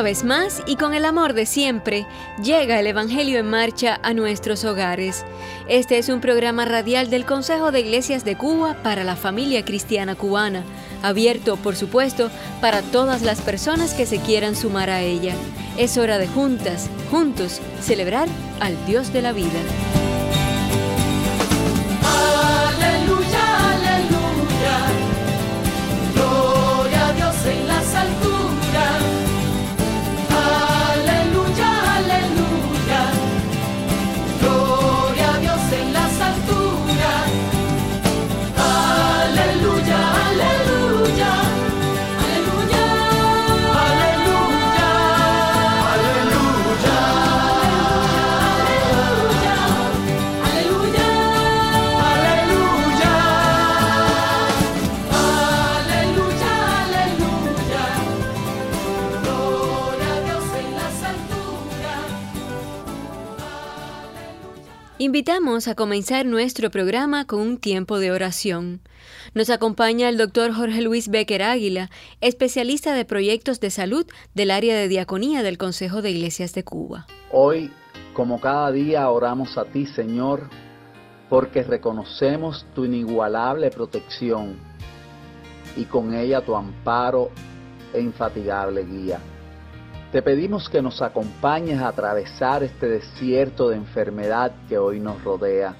Una vez más y con el amor de siempre, llega el Evangelio en marcha a nuestros hogares. Este es un programa radial del Consejo de Iglesias de Cuba para la familia cristiana cubana, abierto, por supuesto, para todas las personas que se quieran sumar a ella. Es hora de juntas, juntos, celebrar al Dios de la vida. Invitamos a comenzar nuestro programa con un tiempo de oración. Nos acompaña el doctor Jorge Luis Becker Águila, especialista de proyectos de salud del área de diaconía del Consejo de Iglesias de Cuba. Hoy, como cada día, oramos a ti, Señor, porque reconocemos tu inigualable protección y con ella tu amparo e infatigable guía. Te pedimos que nos acompañes a atravesar este desierto de enfermedad que hoy nos rodea,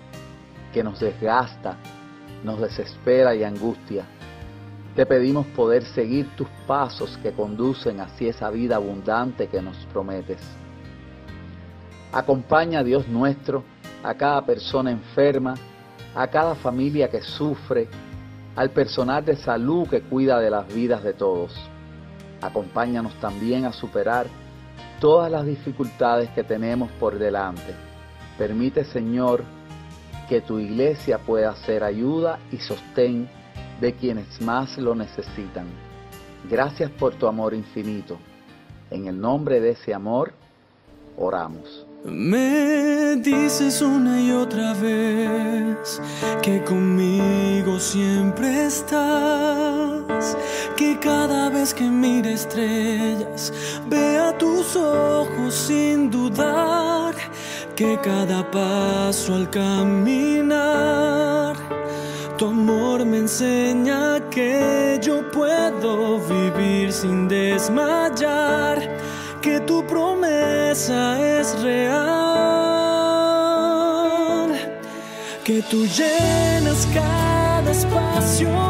que nos desgasta, nos desespera y angustia. Te pedimos poder seguir tus pasos que conducen hacia esa vida abundante que nos prometes. Acompaña, Dios nuestro, a cada persona enferma, a cada familia que sufre, al personal de salud que cuida de las vidas de todos. Acompáñanos también a superar todas las dificultades que tenemos por delante. Permite, Señor, que tu iglesia pueda ser ayuda y sostén de quienes más lo necesitan. Gracias por tu amor infinito. En el nombre de ese amor, oramos. Me dices una y otra vez que conmigo siempre estás, que cada que mire estrellas vea tus ojos sin dudar, que cada paso al caminar, tu amor me enseña que yo puedo vivir sin desmayar que tu promesa es real, que tú llenas cada espacio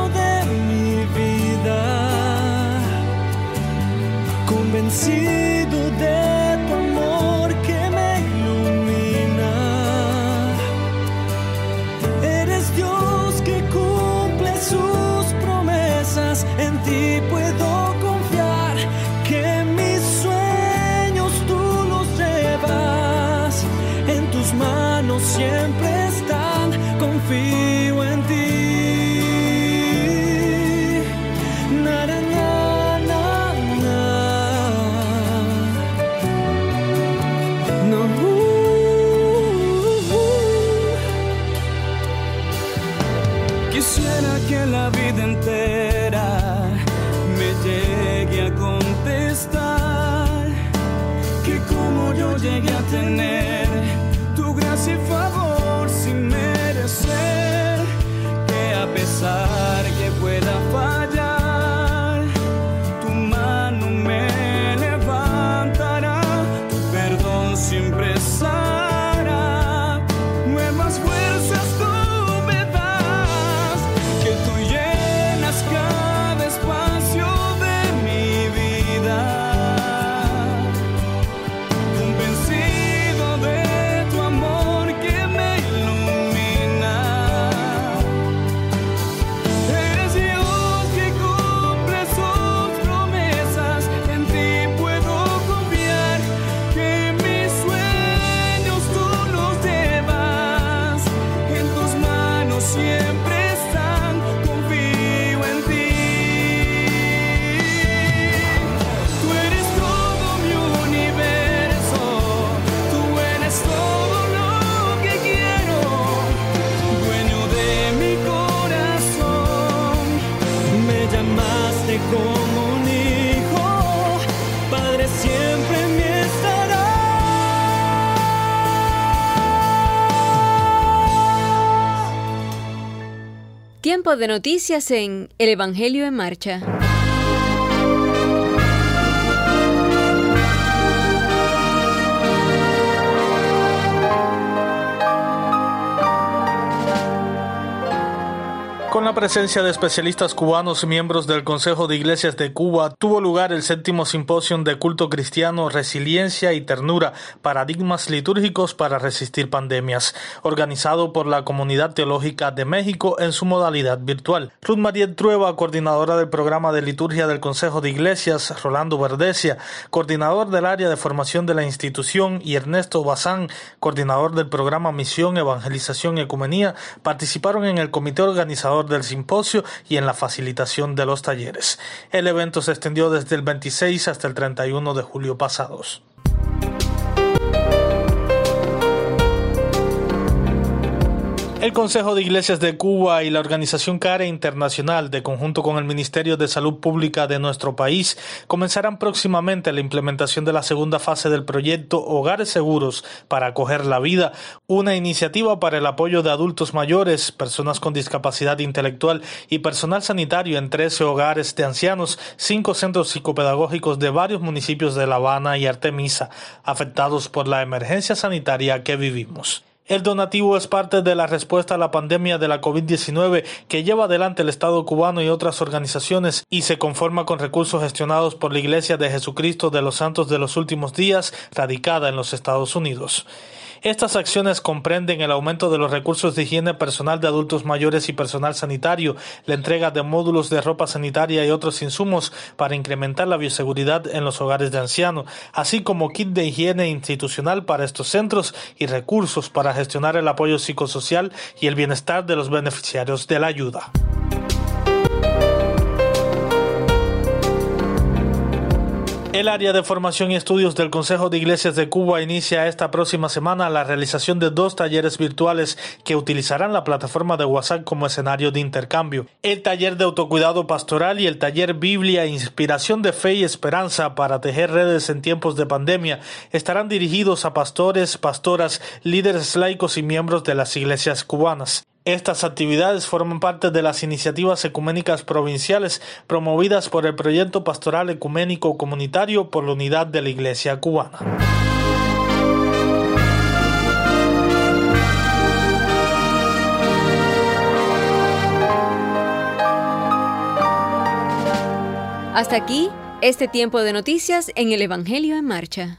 siempre están, confío en ti. Tiempo de noticias en El Evangelio en Marcha. Presencia de especialistas cubanos miembros del Consejo de Iglesias de Cuba, tuvo lugar el séptimo simposio de culto cristiano Resiliencia y Ternura, Paradigmas Litúrgicos para Resistir Pandemias, organizado por la Comunidad Teológica de México en su modalidad virtual. Ruth María Trueba, coordinadora del programa de liturgia del Consejo de Iglesias, Rolando Verdecia, coordinador del área de formación de la institución, y Ernesto Bazán, coordinador del programa Misión, Evangelización y Ecumenía, participaron en el comité organizador del simposio y en la facilitación de los talleres. El evento se extendió desde el 26 hasta el 31 de julio pasados. El Consejo de Iglesias de Cuba y la Organización CARE Internacional, de conjunto con el Ministerio de Salud Pública de nuestro país, comenzarán próximamente la implementación de la segunda fase del proyecto Hogares Seguros para acoger la vida, una iniciativa para el apoyo de adultos mayores, personas con discapacidad intelectual y personal sanitario en 13 hogares de ancianos, cinco centros psicopedagógicos de varios municipios de La Habana y Artemisa, afectados por la emergencia sanitaria que vivimos. El donativo es parte de la respuesta a la pandemia de la COVID-19 que lleva adelante el Estado cubano y otras organizaciones y se conforma con recursos gestionados por la Iglesia de Jesucristo de los Santos de los Últimos Días, radicada en los Estados Unidos. Estas acciones comprenden el aumento de los recursos de higiene personal de adultos mayores y personal sanitario, la entrega de módulos de ropa sanitaria y otros insumos para incrementar la bioseguridad en los hogares de ancianos, así como kit de higiene institucional para estos centros y recursos para gestionar el apoyo psicosocial y el bienestar de los beneficiarios de la ayuda. El área de formación y estudios del Consejo de Iglesias de Cuba inicia esta próxima semana la realización de dos talleres virtuales que utilizarán la plataforma de WhatsApp como escenario de intercambio. El taller de autocuidado pastoral y el taller Biblia, Inspiración de Fe y Esperanza para tejer redes en tiempos de pandemia estarán dirigidos a pastores, pastoras, líderes laicos y miembros de las iglesias cubanas. Estas actividades forman parte de las iniciativas ecuménicas provinciales promovidas por el proyecto pastoral ecuménico comunitario por la unidad de la Iglesia cubana. Hasta aquí, este tiempo de noticias en el Evangelio en Marcha.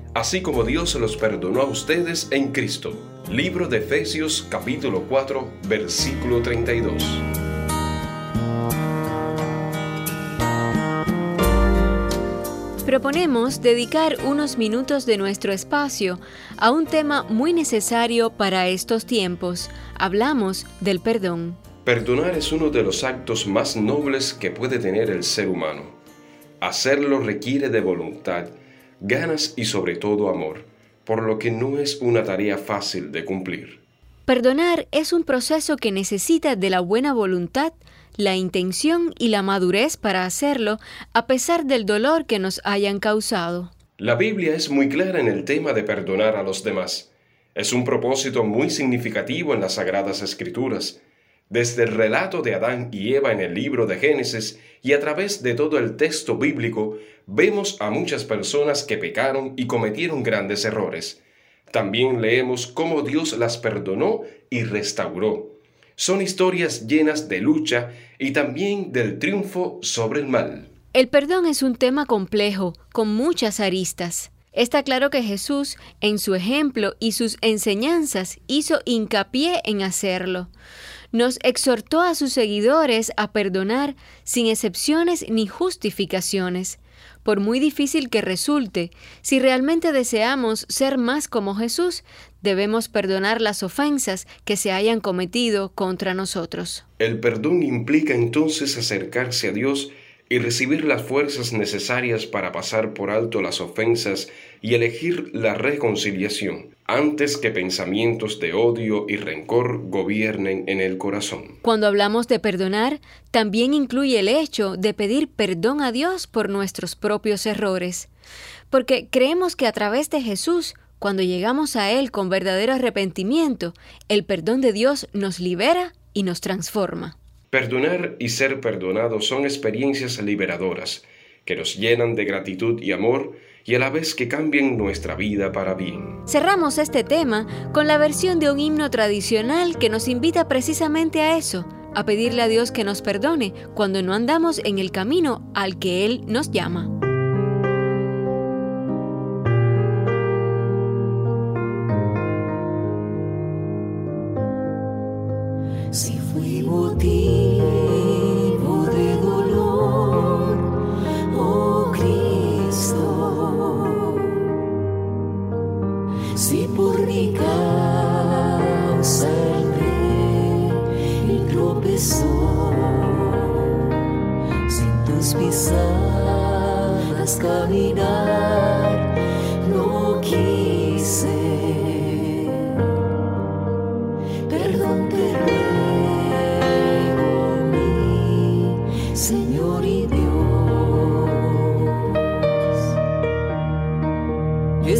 así como Dios los perdonó a ustedes en Cristo. Libro de Efesios capítulo 4 versículo 32. Proponemos dedicar unos minutos de nuestro espacio a un tema muy necesario para estos tiempos. Hablamos del perdón. Perdonar es uno de los actos más nobles que puede tener el ser humano. Hacerlo requiere de voluntad, ganas y sobre todo amor, por lo que no es una tarea fácil de cumplir. Perdonar es un proceso que necesita de la buena voluntad, la intención y la madurez para hacerlo, a pesar del dolor que nos hayan causado. La Biblia es muy clara en el tema de perdonar a los demás. Es un propósito muy significativo en las Sagradas Escrituras Desde el relato de Adán y Eva en el libro de Génesis y a través de todo el texto bíblico, vemos a muchas personas que pecaron y cometieron grandes errores. También leemos cómo Dios las perdonó y restauró. Son historias llenas de lucha y también del triunfo sobre el mal. El perdón es un tema complejo, con muchas aristas. Está claro que Jesús, en su ejemplo y sus enseñanzas, hizo hincapié en hacerlo. Nos exhortó a sus seguidores a perdonar sin excepciones ni justificaciones. Por muy difícil que resulte, si realmente deseamos ser más como Jesús, debemos perdonar las ofensas que se hayan cometido contra nosotros. El perdón implica entonces acercarse a Dios y recibir las fuerzas necesarias para pasar por alto las ofensas y elegir la reconciliación, antes que pensamientos de odio y rencor gobiernen en el corazón. Cuando hablamos de perdonar, también incluye el hecho de pedir perdón a Dios por nuestros propios errores, porque creemos que a través de Jesús cuando llegamos a Él con verdadero arrepentimiento, el perdón de Dios nos libera y nos transforma. Perdonar y ser perdonados son experiencias liberadoras que nos llenan de gratitud y amor y a la vez que cambian nuestra vida para bien. Cerramos este tema con la versión de un himno tradicional que nos invita precisamente a eso, a pedirle a Dios que nos perdone cuando no andamos en el camino al que Él nos llama.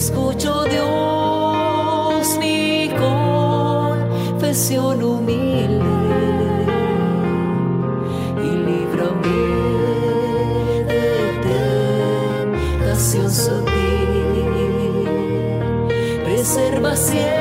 escucho Dios mi confesión humilde y líbrame de tentación sutil, preserva siempre.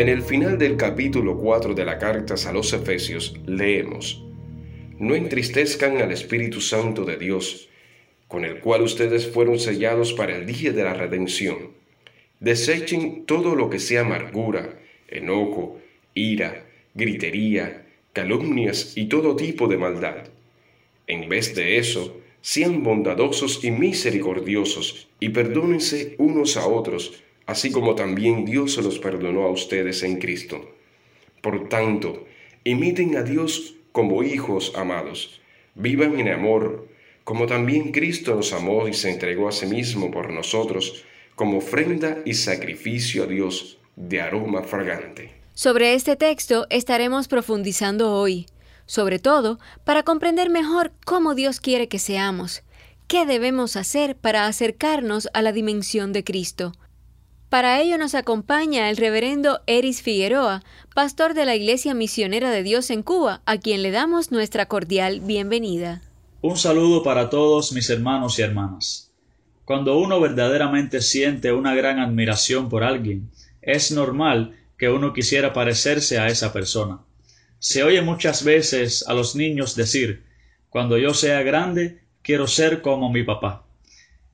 En el final del capítulo 4 de la carta a los Efesios leemos, No entristezcan al Espíritu Santo de Dios, con el cual ustedes fueron sellados para el día de la redención. Desechen todo lo que sea amargura, enojo, ira, gritería, calumnias y todo tipo de maldad. En vez de eso, sean bondadosos y misericordiosos y perdónense unos a otros, así como también Dios se los perdonó a ustedes en Cristo. Por tanto, Imiten a Dios como hijos amados. Vivan en amor, como también Cristo nos amó y se entregó a sí mismo por nosotros como ofrenda y sacrificio a Dios de aroma fragante. Sobre este texto estaremos profundizando hoy, sobre todo para comprender mejor cómo Dios quiere que seamos, qué debemos hacer para acercarnos a la dimensión de Cristo. Para ello nos acompaña el reverendo Eris Figueroa, pastor de la Iglesia Misionera de Dios en Cuba, a quien le damos nuestra cordial bienvenida. Un saludo para todos mis hermanos y hermanas. Cuando uno verdaderamente siente una gran admiración por alguien, es normal que uno quisiera parecerse a esa persona. Se oye muchas veces a los niños decir, cuando yo sea grande, quiero ser como mi papá.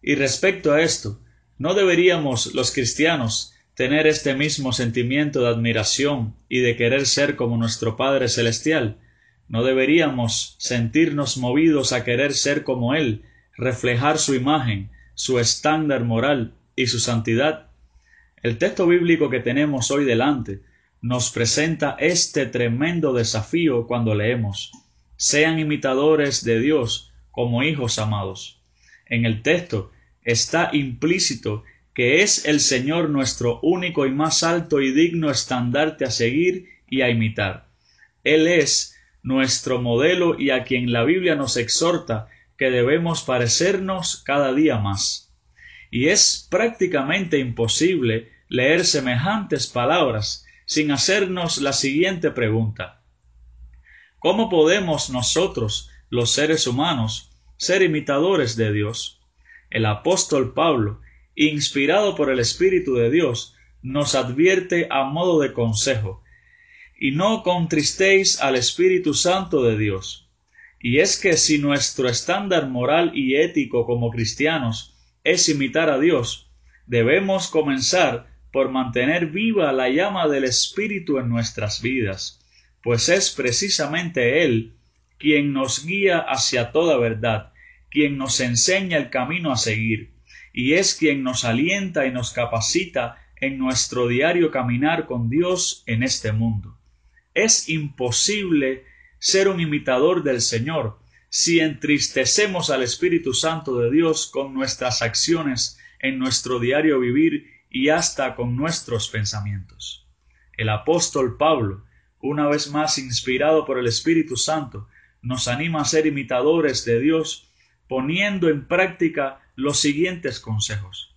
Y respecto a esto, ¿no deberíamos los cristianos tener este mismo sentimiento de admiración y de querer ser como nuestro Padre Celestial? ¿No deberíamos sentirnos movidos a querer ser como Él, reflejar su imagen, su estándar moral y su santidad? El texto bíblico que tenemos hoy delante nos presenta este tremendo desafío cuando leemos sean imitadores de Dios como hijos amados. En el texto está implícito que es el Señor nuestro único y más alto y digno estandarte a seguir y a imitar. Él es nuestro modelo y a quien la Biblia nos exhorta que debemos parecernos cada día más. Y es prácticamente imposible leer semejantes palabras sin hacernos la siguiente pregunta. ¿Cómo podemos nosotros, los seres humanos, ser imitadores de Dios? El apóstol Pablo, inspirado por el Espíritu de Dios, nos advierte a modo de consejo, y no contristéis al Espíritu Santo de Dios. Y es que si nuestro estándar moral y ético como cristianos es imitar a Dios, debemos comenzar por mantener viva la llama del Espíritu en nuestras vidas, pues es precisamente Él quien nos guía hacia toda verdad, quien nos enseña el camino a seguir, y es quien nos alienta y nos capacita en nuestro diario caminar con Dios en este mundo. Es imposible ser un imitador del Señor si entristecemos al Espíritu Santo de Dios con nuestras acciones en nuestro diario vivir y hasta con nuestros pensamientos. El apóstol Pablo, una vez más inspirado por el Espíritu Santo, nos anima a ser imitadores de Dios, poniendo en práctica los siguientes consejos.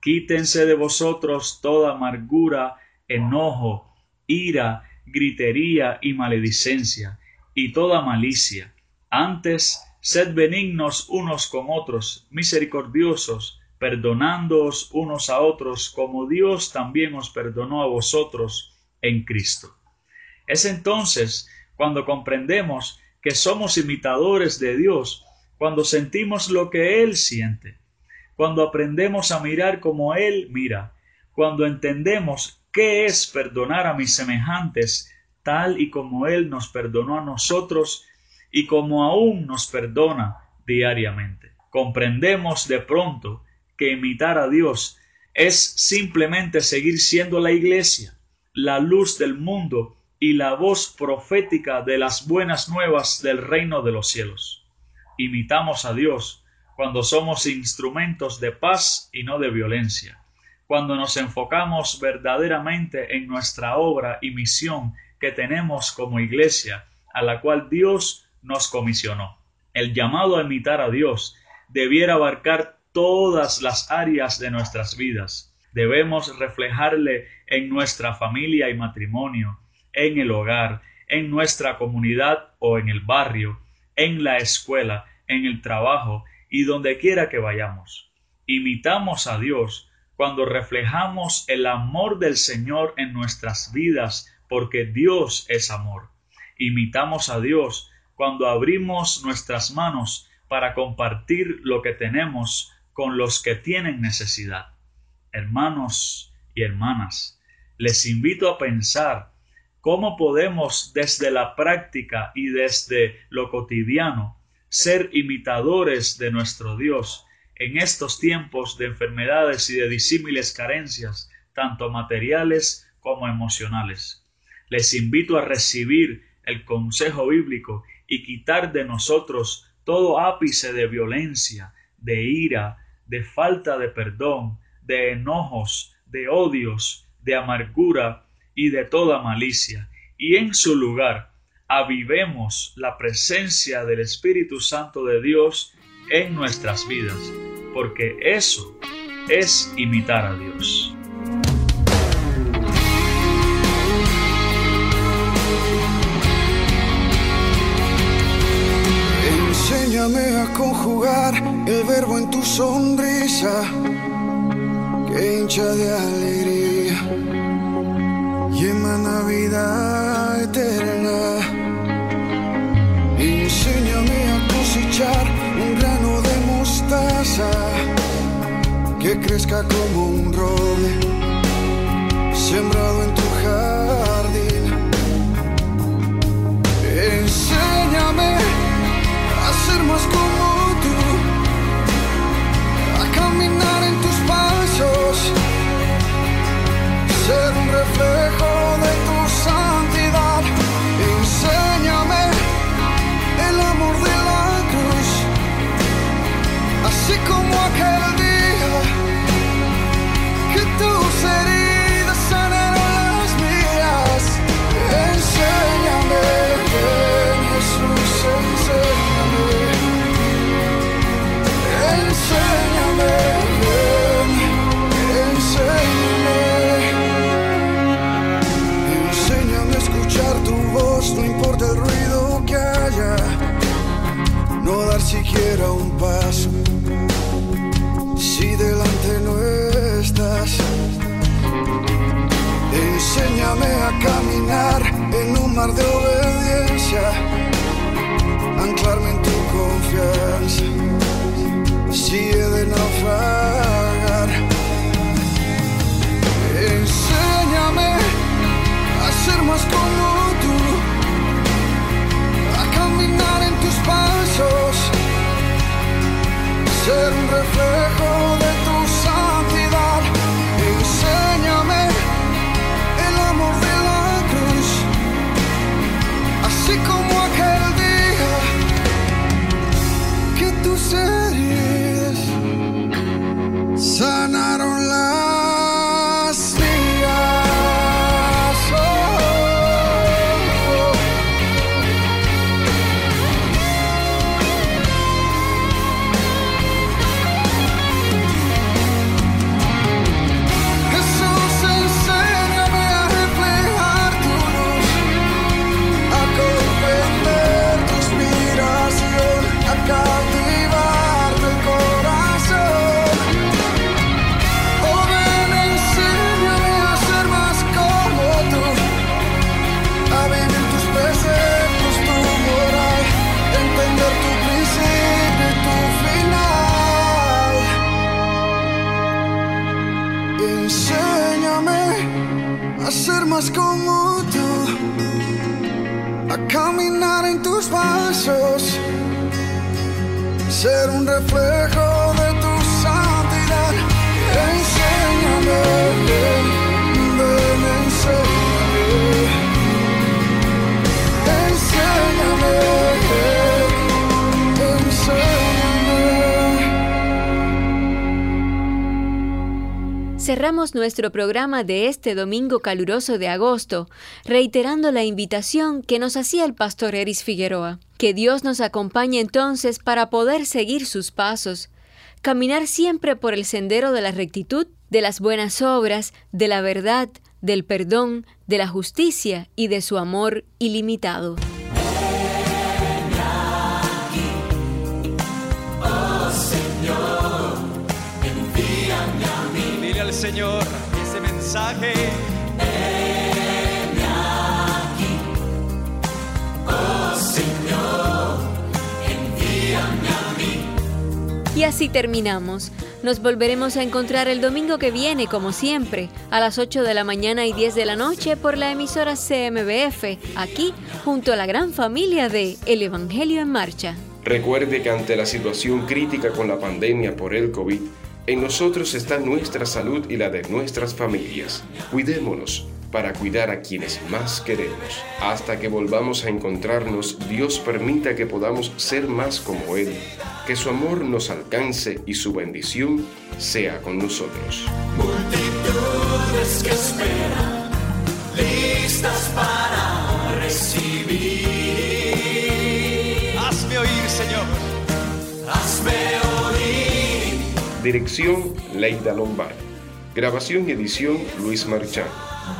Quítense de vosotros toda amargura, enojo, ira, gritería y maledicencia, y toda malicia. Antes, sed benignos unos con otros, misericordiosos, perdonándoos unos a otros como Dios también os perdonó a vosotros en Cristo. Es entonces cuando comprendemos que somos imitadores de Dios, cuando sentimos lo que Él siente, cuando aprendemos a mirar como Él mira, cuando entendemos qué es perdonar a mis semejantes, tal y como Él nos perdonó a nosotros y como aún nos perdona diariamente. Comprendemos de pronto que imitar a Dios es simplemente seguir siendo la iglesia, la luz del mundo y la voz profética de las buenas nuevas del reino de los cielos. Imitamos a Dios cuando somos instrumentos de paz y no de violencia, cuando nos enfocamos verdaderamente en nuestra obra y misión que tenemos como iglesia, a la cual Dios nos comisionó. El llamado a imitar a Dios debiera abarcar todas las áreas de nuestras vidas. Debemos reflejarle en nuestra familia y matrimonio, en el hogar, en nuestra comunidad o en el barrio, en la escuela, en el trabajo y donde quiera que vayamos. Imitamos a Dios cuando reflejamos el amor del Señor en nuestras vidas, porque Dios es amor. Imitamos a Dios cuando abrimos nuestras manos para compartir lo que tenemos con los que tienen necesidad. Hermanos y hermanas, les invito a pensar cómo podemos desde la práctica y desde lo cotidiano ser imitadores de nuestro Dios en estos tiempos de enfermedades y de disímiles carencias, tanto materiales como emocionales. Les invito a recibir el consejo bíblico y quitar de nosotros todo ápice de violencia, de ira, de falta de perdón, de enojos, de odios, de amargura y de toda malicia, y en su lugar avivemos la presencia del Espíritu Santo de Dios en nuestras vidas, porque eso es imitar a Dios. Enséñame a conjugar el verbo en tu sonrisa, que hincha de alegría emana vida eterna. Enséñame a cosechar un grano de mostaza que crezca como un roble sembrado en tu jardín. Enséñame a ser más como tú, a caminar en tus pasos, ser un reflejo reflejo de tu santidad. Enséñame, ven, enséñame. Enséñame. Cerramos nuestro programa de este domingo caluroso de agosto, reiterando la invitación que nos hacía el pastor Eris Figueroa. Que Dios nos acompañe entonces para poder seguir sus pasos, caminar siempre por el sendero de la rectitud, de las buenas obras, de la verdad, del perdón, de la justicia y de su amor ilimitado. Señor ese mensaje. Y así terminamos. Nos volveremos a encontrar el domingo que viene, como siempre, a las 8 de la mañana y 10 de la noche por la emisora CMBF, aquí, junto a la gran familia de El Evangelio en Marcha. Recuerde que ante la situación crítica con la pandemia por el COVID, en nosotros está nuestra salud y la de nuestras familias. Cuidémonos, para cuidar a quienes más queremos. Hasta que volvamos a encontrarnos, Dios permita que podamos ser más como Él, que su amor nos alcance y su bendición sea con nosotros. Multitudes que esperan, listas para recibir. Hazme oír, Señor. Hazme oír. Dirección Leida Lombard. Grabación y edición Luis Marchán.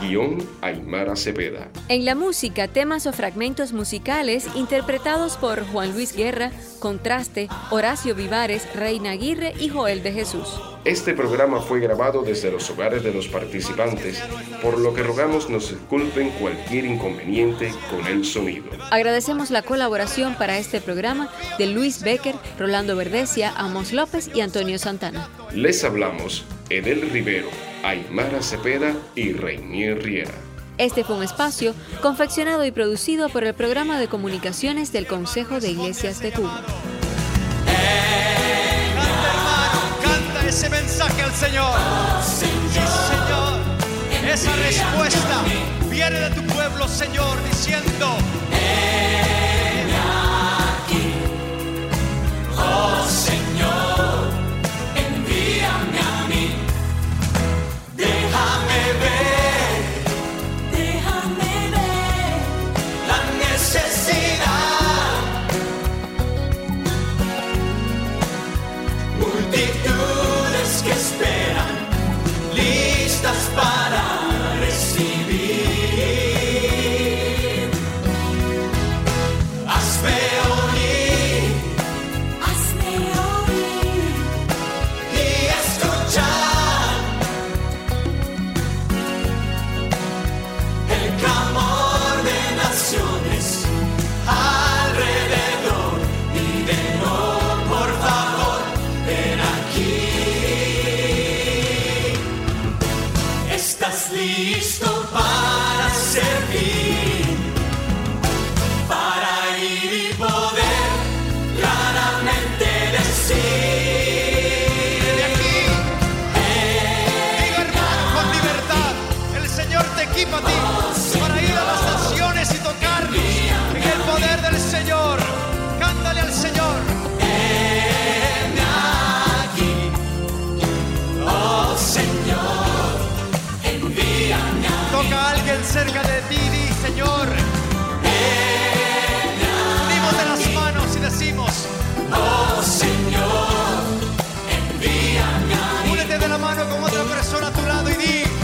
Guión Aymara Cepeda. En la música, temas o fragmentos musicales interpretados por Juan Luis Guerra, Contraste, Horacio Vivares, Reina Aguirre y Joel de Jesús. Este programa fue grabado desde los hogares de los participantes, por lo que rogamos nos disculpen cualquier inconveniente con el sonido. Agradecemos la colaboración para este programa de Luis Becker, Rolando Verdesia, Amos López y Antonio Santana. Les hablamos Edel Rivero, Aymara Cepeda y Reinier Riera. Este fue un espacio confeccionado y producido por el programa de comunicaciones del Consejo de Iglesias de Cuba. Canta hermano, canta ese mensaje al Señor. Oh, señor. Sí, Señor. Esa respuesta viene de tu pueblo, Señor, diciendo. Ven aquí, oh, Señor. toca a alguien cerca de ti, di Señor. Unimos de las manos y decimos, oh Señor, envíame. Únete de la mano con otra persona a tu lado y di.